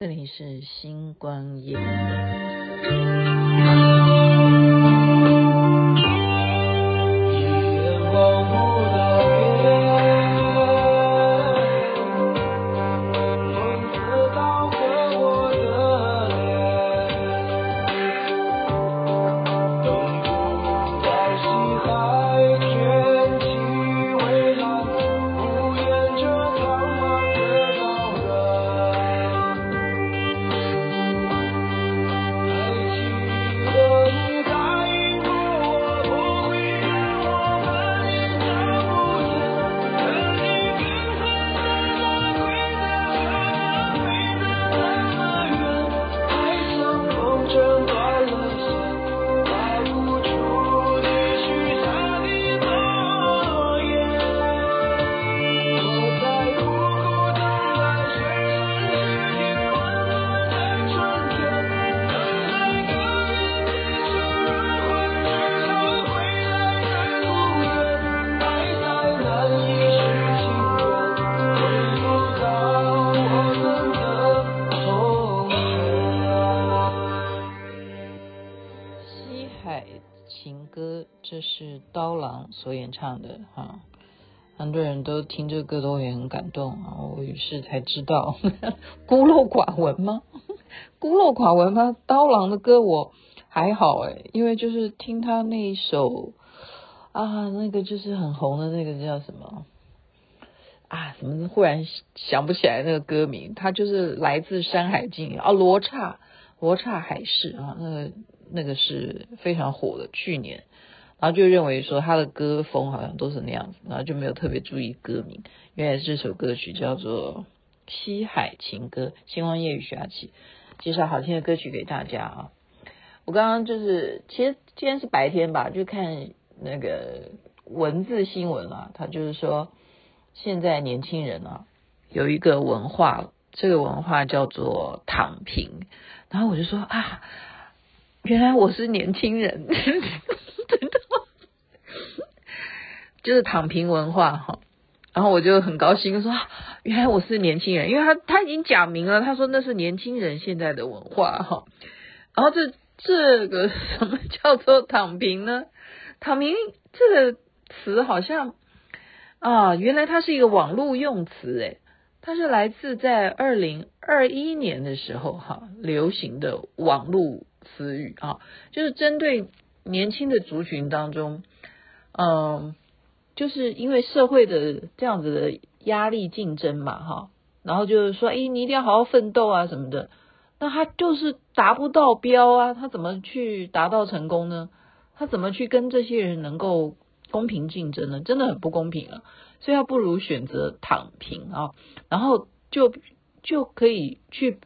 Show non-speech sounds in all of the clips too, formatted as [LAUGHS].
这里是星光夜。情歌这是刀郎所演唱的哈，很多人都听这个歌都会很感动啊，我于是才知道 [LAUGHS] 孤陋寡闻吗？[LAUGHS] 孤陋寡闻吗？刀郎的歌我还好哎，因为就是听他那一首啊，那个就是很红的那个叫什么啊？怎么忽然想不起来那个歌名？他就是来自《山海经》啊，罗刹罗刹海市啊，那个那个是非常火的，去年。然后就认为说他的歌风好像都是那样子，然后就没有特别注意歌名。原来这首歌曲叫做《西海情歌》，星光夜雨徐雅琪介绍好听的歌曲给大家啊。我刚刚就是，其实今天是白天吧，就看那个文字新闻啊，他就是说现在年轻人啊有一个文化，这个文化叫做躺平。然后我就说啊，原来我是年轻人。[LAUGHS] 真的就是躺平文化哈，然后我就很高兴说，原来我是年轻人，因为他他已经讲明了，他说那是年轻人现在的文化哈。然后这这个什么叫做躺平呢？躺平这个词好像啊，原来它是一个网络用词诶，它是来自在二零二一年的时候哈流行的网络词语啊，就是针对年轻的族群当中，嗯。就是因为社会的这样子的压力竞争嘛，哈，然后就是说，哎，你一定要好好奋斗啊什么的，那他就是达不到标啊，他怎么去达到成功呢？他怎么去跟这些人能够公平竞争呢？真的很不公平啊，所以他不如选择躺平啊，然后就就可以去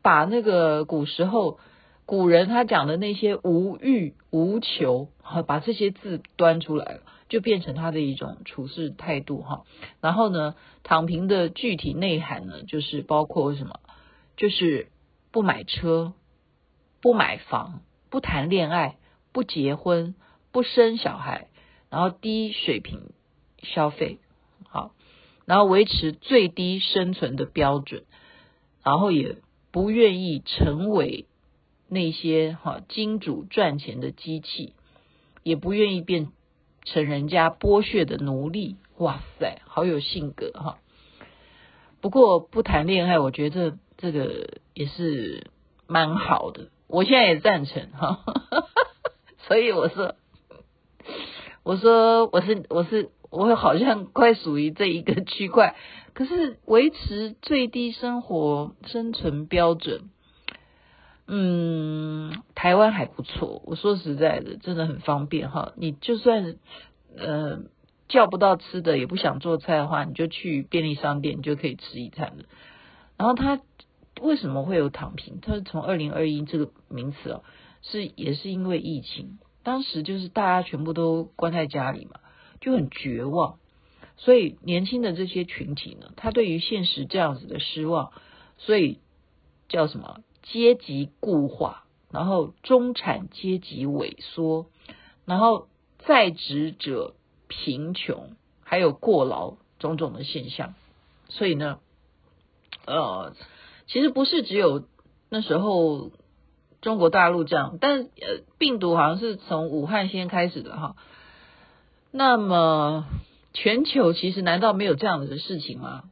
把那个古时候古人他讲的那些无欲无求，哈把这些字端出来了。就变成他的一种处事态度哈，然后呢，躺平的具体内涵呢，就是包括什么？就是不买车，不买房，不谈恋爱，不结婚，不生小孩，然后低水平消费，好，然后维持最低生存的标准，然后也不愿意成为那些哈金主赚钱的机器，也不愿意变。成人家剥削的奴隶，哇塞，好有性格哈！不过不谈恋爱，我觉得这，这个也是蛮好的，我现在也赞成哈。[LAUGHS] 所以我说，我说我是我是我好像快属于这一个区块，可是维持最低生活生存标准。嗯，台湾还不错。我说实在的，真的很方便哈。你就算呃叫不到吃的，也不想做菜的话，你就去便利商店，你就可以吃一餐了。然后他为什么会有躺平？他是从二零二一这个名词哦，是也是因为疫情，当时就是大家全部都关在家里嘛，就很绝望。所以年轻的这些群体呢，他对于现实这样子的失望，所以叫什么？阶级固化，然后中产阶级萎缩，然后在职者贫穷，还有过劳种种的现象。所以呢，呃，其实不是只有那时候中国大陆这样，但呃，病毒好像是从武汉先开始的哈。那么全球其实难道没有这样的事情吗？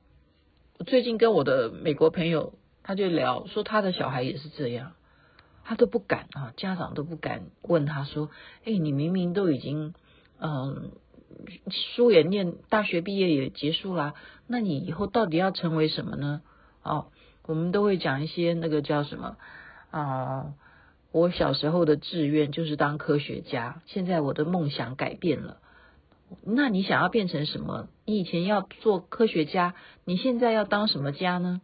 我最近跟我的美国朋友他就聊说，他的小孩也是这样，他都不敢啊，家长都不敢问他说：“哎，你明明都已经嗯。”书也念，大学毕业也结束啦，那你以后到底要成为什么呢？哦，我们都会讲一些那个叫什么啊、我小时候的志愿就是当科学家，现在我的梦想改变了。那你想要变成什么？你以前要做科学家，你现在要当什么家呢？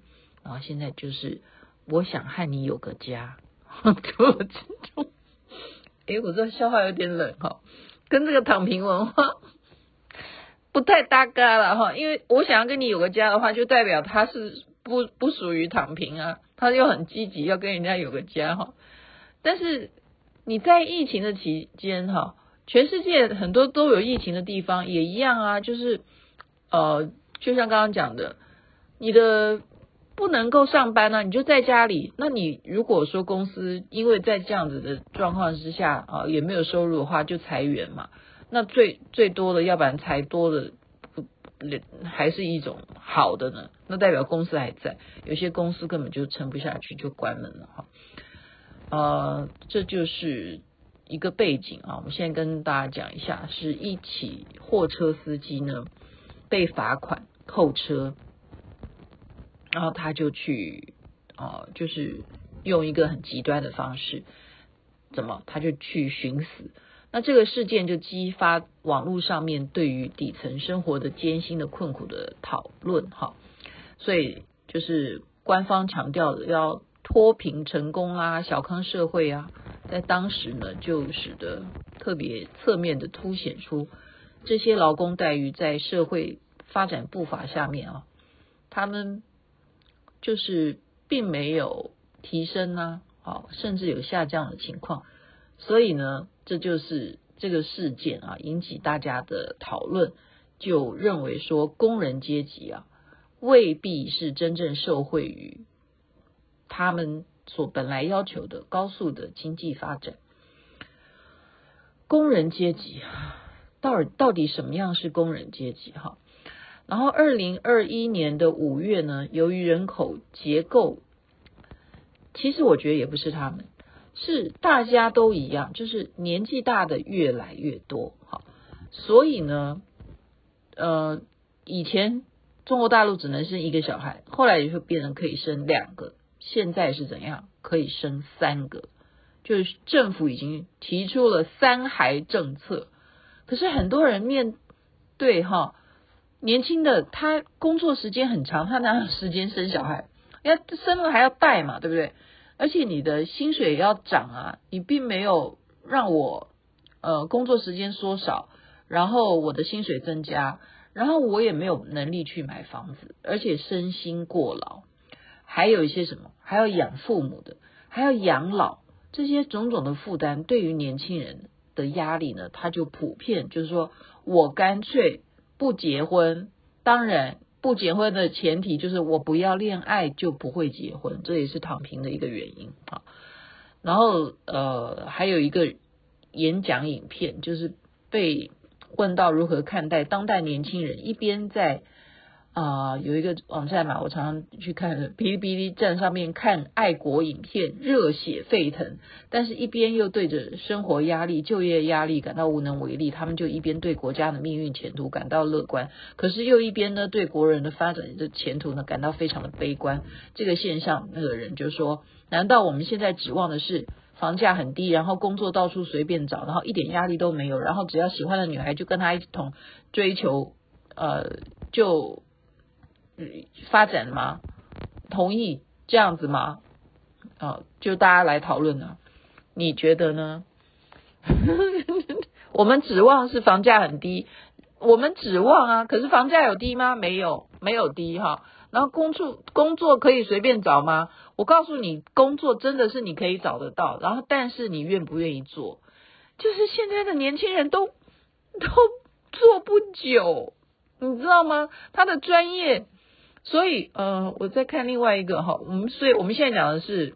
然后现在就是我想和你有个家。[LAUGHS] 哎，我这笑话有点冷哈，跟这个躺平文化。不太搭嘎了哈，因为我想要跟你有个家的话，就代表他是不不属于躺平啊，他又很积极要跟人家有个家哈。但是你在疫情的期间哈，全世界很多都有疫情的地方也一样啊，就是呃，就像刚刚讲的，你的不能够上班呢，你就在家里。那你如果说公司因为在这样子的状况之下啊，也没有收入的话，就裁员嘛。那最最多的，要不然裁多的，不还是一种好的呢？那代表公司还在，有些公司根本就撑不下去，就关门了哈。呃，这就是一个背景啊。我们现在跟大家讲一下，是一起货车司机呢被罚款扣车，然后他就去啊、就是用一个很极端的方式，怎么他就去寻死。那这个事件就激发网络上面对于底层生活的艰辛的困苦的讨论哈，所以就是官方强调的要脱贫成功啊，小康社会啊，在当时呢就使得特别侧面的凸显出这些劳工待遇在社会发展步伐下面啊，他们就是并没有提升啊，好，甚至有下降的情况，所以呢。这就是这个事件啊，引起大家的讨论，就认为说工人阶级啊，未必是真正受惠于他们所本来要求的高速的经济发展。工人阶级到底到底什么样是工人阶级哈？然后二零二一年的五月呢，由于人口结构，其实我觉得也不是他们。是大家都一样，就是年纪大的越来越多，好，所以呢，呃，以前中国大陆只能生一个小孩，后来也就变成可以生两个，现在是怎样？可以生三个，就是政府已经提出了三孩政策，可是很多人面对哈，年轻的他工作时间很长，他哪有时间生小孩？要生了还要带嘛，对不对？而且你的薪水要涨啊，你并没有让我呃工作时间缩少，然后我的薪水增加，然后我也没有能力去买房子，而且身心过劳，还有一些什么，还要养父母的，还要养老，这些种种的负担，对于年轻人的压力呢，他就普遍就是说我干脆不结婚，当然。不结婚的前提就是我不要恋爱就不会结婚，这也是躺平的一个原因啊。然后呃，还有一个演讲影片，就是被问到如何看待当代年轻人，一边在。啊、有一个网站嘛，我常常去看哔哩哔哩站上面看爱国影片，热血沸腾。但是，一边又对着生活压力、就业压力感到无能为力，他们就一边对国家的命运前途感到乐观，可是又一边呢，对国人的发展的前途呢，感到非常的悲观。这个现象，那个人就说：难道我们现在指望的是房价很低，然后工作到处随便找，然后一点压力都没有，然后只要喜欢的女孩就跟他一同追求，呃，就。发展吗？同意这样子吗？啊、哦，就大家来讨论呢。你觉得呢？[LAUGHS] 我们指望是房价很低，我们指望啊，可是房价有低吗？没有，没有低哈。然后工作工作可以随便找吗？我告诉你，工作真的是你可以找得到，然后但是你愿不愿意做？就是现在的年轻人都都做不久，你知道吗？他的专业。所以呃，我再看另外一个哈，我们所以我们现在讲的是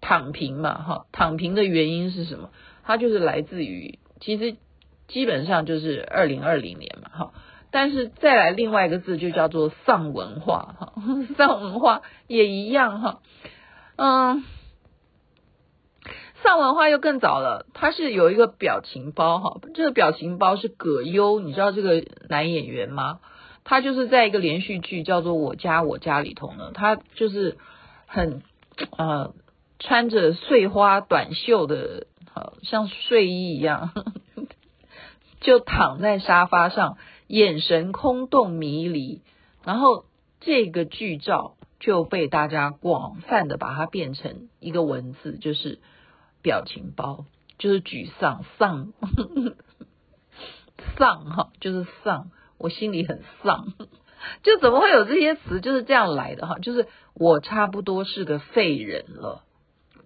躺平嘛哈，躺平的原因是什么？它就是来自于其实基本上就是二零二零年嘛哈，但是再来另外一个字就叫做丧文化哈，[LAUGHS] 丧文化也一样哈，嗯。丧文化又更早了，它是有一个表情包哈，这个表情包是葛优，你知道这个男演员吗？他就是在一个连续剧叫做《我家我家》里头呢，他就是很呃穿着碎花短袖的，好像睡衣一样，[LAUGHS] 就躺在沙发上，眼神空洞迷离，然后这个剧照就被大家广泛的把它变成一个文字，就是。表情包 [LAUGHS] 就是沮丧丧丧哈，就是丧，我心里很丧，就怎么会有这些词就是这样来的哈？就是我差不多是个废人了，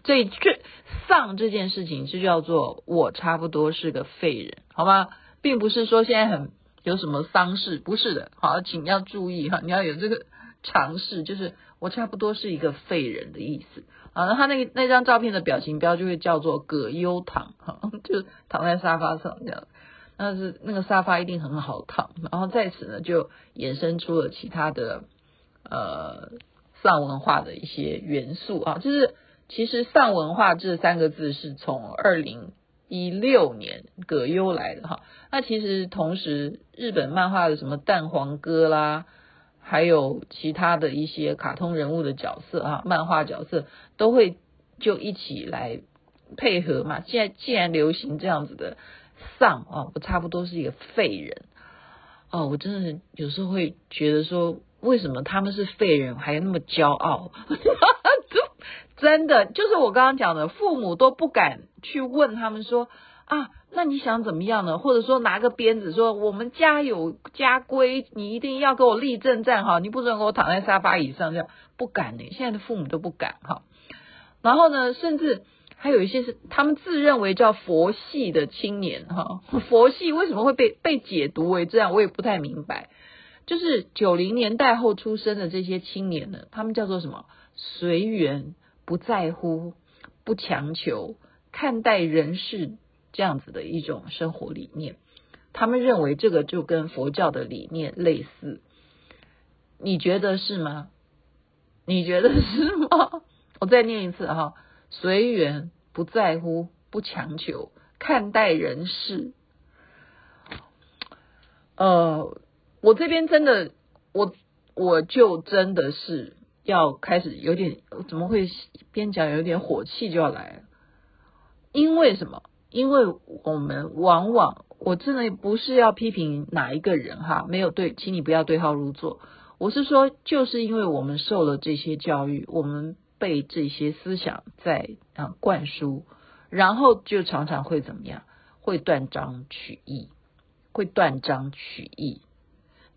这这丧这件事情就叫做我差不多是个废人，好吗？并不是说现在很有什么丧事，不是的，好，请要注意哈，你要有这个尝试，就是我差不多是一个废人的意思。啊，那他那个那张照片的表情标就会叫做葛优躺，哈，[LAUGHS] 就躺在沙发上这样，那是那个沙发一定很好躺，然后在此呢就衍生出了其他的呃丧文化的一些元素啊，就是其实丧文化这三个字是从二零一六年葛优来的哈，那其实同时日本漫画的什么蛋黄哥啦。还有其他的一些卡通人物的角色啊，漫画角色都会就一起来配合嘛。现在既然流行这样子的丧啊，我差不多是一个废人哦。我真的有时候会觉得说，为什么他们是废人还那么骄傲？[LAUGHS] 真的就是我刚刚讲的，父母都不敢去问他们说啊。那你想怎么样呢？或者说拿个鞭子说我们家有家规，你一定要给我立正站好，你不准给我躺在沙发椅上这样，不敢呢。现在的父母都不敢哈。然后呢，甚至还有一些是他们自认为叫佛系的青年哈，佛系为什么会被被解读为这样，我也不太明白。就是九零年代后出生的这些青年呢，他们叫做什么？随缘，不在乎，不强求，看待人世。这样子的一种生活理念，他们认为这个就跟佛教的理念类似，你觉得是吗？你觉得是吗？[LAUGHS] 我再念一次哈，随缘，不在乎，不强求，看待人世。呃，我这边真的，我我就真的是要开始有点，怎么会边讲有点火气就要来？因为什么？因为我们往往，我真的不是要批评哪一个人哈，没有对，请你不要对号入座。我是说，就是因为我们受了这些教育，我们被这些思想在啊灌输，然后就常常会怎么样？会断章取义，会断章取义。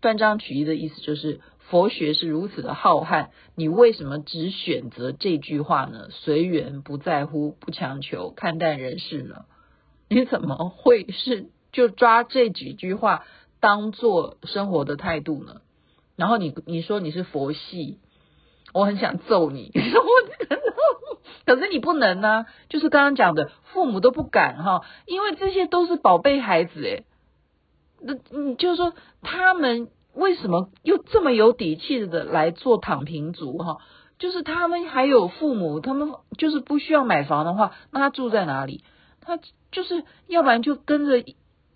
断章取义的意思就是，佛学是如此的浩瀚，你为什么只选择这句话呢？随缘，不在乎，不强求，看淡人世呢？[LAUGHS] 你怎么会是就抓这几句话当做生活的态度呢？然后你你说你是佛系，我很想揍你。[LAUGHS] 可是你不能呢、啊，就是刚刚讲的，父母都不敢哈，因为这些都是宝贝孩子诶。那你就是说他们为什么又这么有底气的来做躺平族哈？就是他们还有父母，他们就是不需要买房的话，那他住在哪里？他就是要不然就跟着，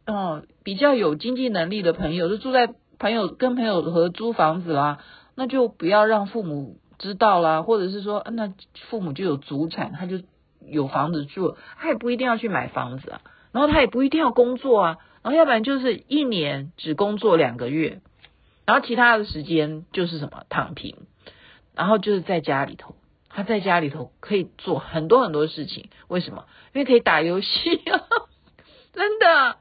嗯，比较有经济能力的朋友，就住在朋友跟朋友合租房子啦，那就不要让父母知道啦，或者是说，那父母就有祖产，他就有房子住，他也不一定要去买房子啊，然后他也不一定要工作啊，然后要不然就是一年只工作两个月，然后其他的时间就是什么躺平，然后就是在家里头。他在家里头可以做很多很多事情，为什么？因为可以打游戏啊，[LAUGHS] 真的，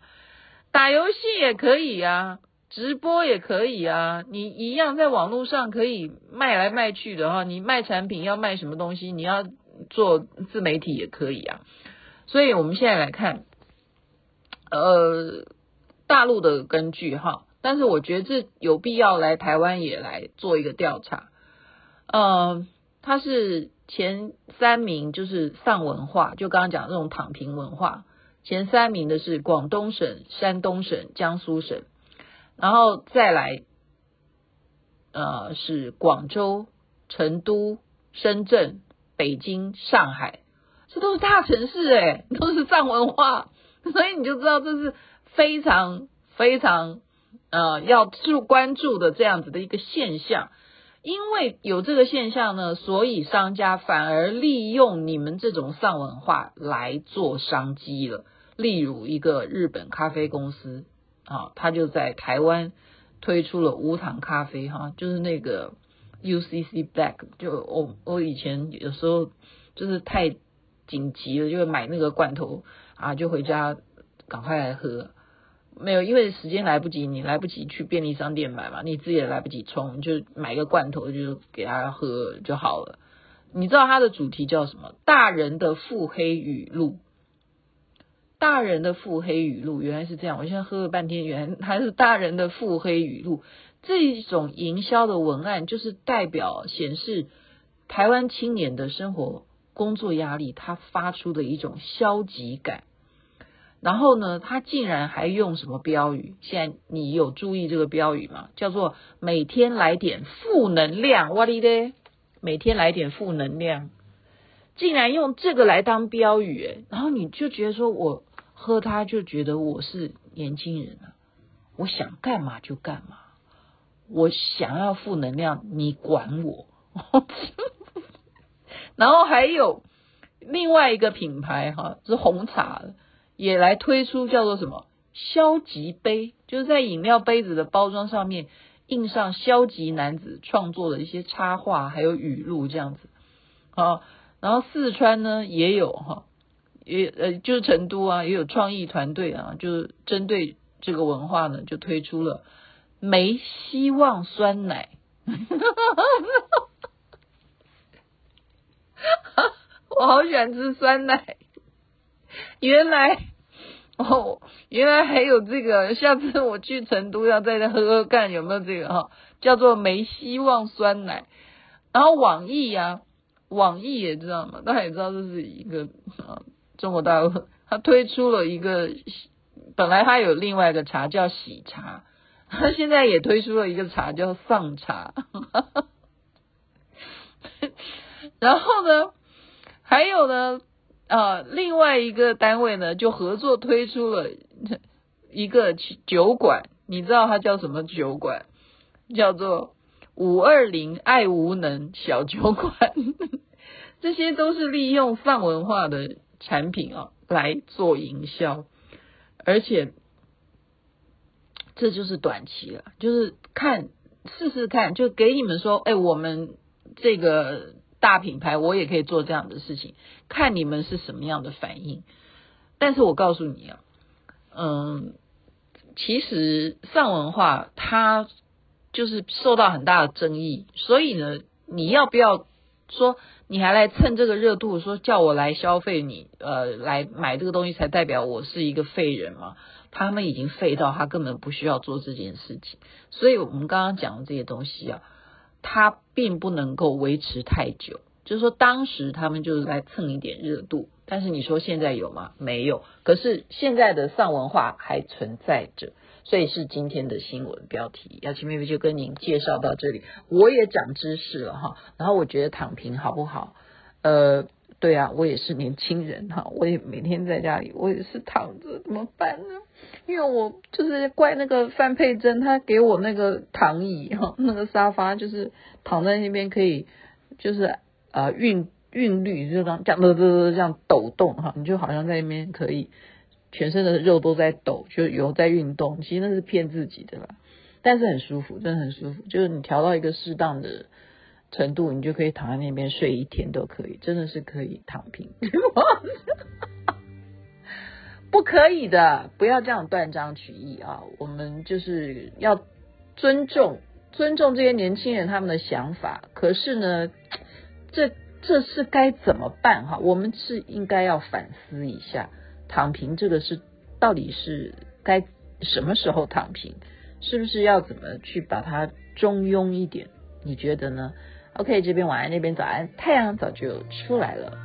打游戏也可以啊，直播也可以啊，你一样在网络上可以卖来卖去的哈，你卖产品要卖什么东西，你要做自媒体也可以啊。所以我们现在来看，呃，大陆的根据哈，但是我觉得这有必要来台湾也来做一个调查。呃，他是前三名，就是丧文化，就刚刚讲这种躺平文化。前三名的是广东省、山东省、江苏省，然后再来，呃，是广州、成都、深圳、北京、上海，这都是大城市哎，都是藏文化，[LAUGHS] 所以你就知道这是非常非常呃要注关注的这样子的一个现象。因为有这个现象呢，所以商家反而利用你们这种丧文化来做商机了。例如一个日本咖啡公司啊，他就在台湾推出了无糖咖啡哈，就是那个 UCC Black。就我我以前有时候就是太紧急了，就会买那个罐头啊，就回家赶快来喝。没有，因为时间来不及，你来不及去便利商店买嘛，你自己也来不及冲，就买个罐头就给他喝就好了。你知道它的主题叫什么？大人的腹黑语录。大人的腹黑语录原来是这样，我现在喝了半天，原来它是大人的腹黑语录。这一种营销的文案，就是代表显示台湾青年的生活工作压力，他发出的一种消极感。然后呢，他竟然还用什么标语？现在你有注意这个标语吗？叫做“每天来点负能量”，哇哩咧！每天来点负能量，竟然用这个来当标语，诶，然后你就觉得说，我喝它就觉得我是年轻人了，我想干嘛就干嘛，我想要负能量，你管我？[LAUGHS] 然后还有另外一个品牌哈，是红茶的。也来推出叫做什么消极杯，就是在饮料杯子的包装上面印上消极男子创作的一些插画，还有语录这样子。好，然后四川呢也有哈，也呃就是成都啊也有创意团队啊，就是针对这个文化呢就推出了没希望酸奶，[LAUGHS] 我好喜欢吃酸奶。原来哦，原来还有这个，下次我去成都要再喝喝看有没有这个哈，叫做没希望酸奶。然后网易呀，网易也知道嘛，大家也知道这是一个啊中国大陆，他推出了一个，本来他有另外一个茶叫喜茶，他 [LAUGHS] 现在也推出了一个茶叫丧茶。然后呢，还有呢。啊，另外一个单位呢，就合作推出了一个酒馆，你知道它叫什么酒馆？叫做五二零爱无能小酒馆。[LAUGHS] 这些都是利用泛文化的产品啊来做营销，而且这就是短期了，就是看试试看，就给你们说，哎，我们这个。大品牌，我也可以做这样的事情，看你们是什么样的反应。但是我告诉你啊，嗯，其实上文化它就是受到很大的争议，所以呢，你要不要说你还来蹭这个热度，说叫我来消费你，呃，来买这个东西才代表我是一个废人吗？他们已经废到他根本不需要做这件事情。所以我们刚刚讲的这些东西啊。它并不能够维持太久，就是说当时他们就是在蹭一点热度，但是你说现在有吗？没有。可是现在的丧文化还存在着，所以是今天的新闻标题。雅琪妹妹就跟您介绍到这里，我也长知识了哈。然后我觉得躺平好不好？呃。对啊，我也是年轻人哈，我也每天在家里，我也是躺着，怎么办呢？因为我就是怪那个范佩珍，她给我那个躺椅哈，[LAUGHS] 那个沙发就是躺在那边可以，就是呃韵韵律就这样这样这样抖动哈，你就好像在那边可以全身的肉都在抖，就有在运动，其实那是骗自己的啦，但是很舒服，真的很舒服，就是你调到一个适当的。程度，你就可以躺在那边睡一天都可以，真的是可以躺平。[LAUGHS] 不可以的，不要这样断章取义啊！我们就是要尊重尊重这些年轻人他们的想法。可是呢，这这是该怎么办哈？我们是应该要反思一下，躺平这个是到底是该什么时候躺平？是不是要怎么去把它中庸一点？你觉得呢？OK，这边晚安，那边早安，太阳早就出来了。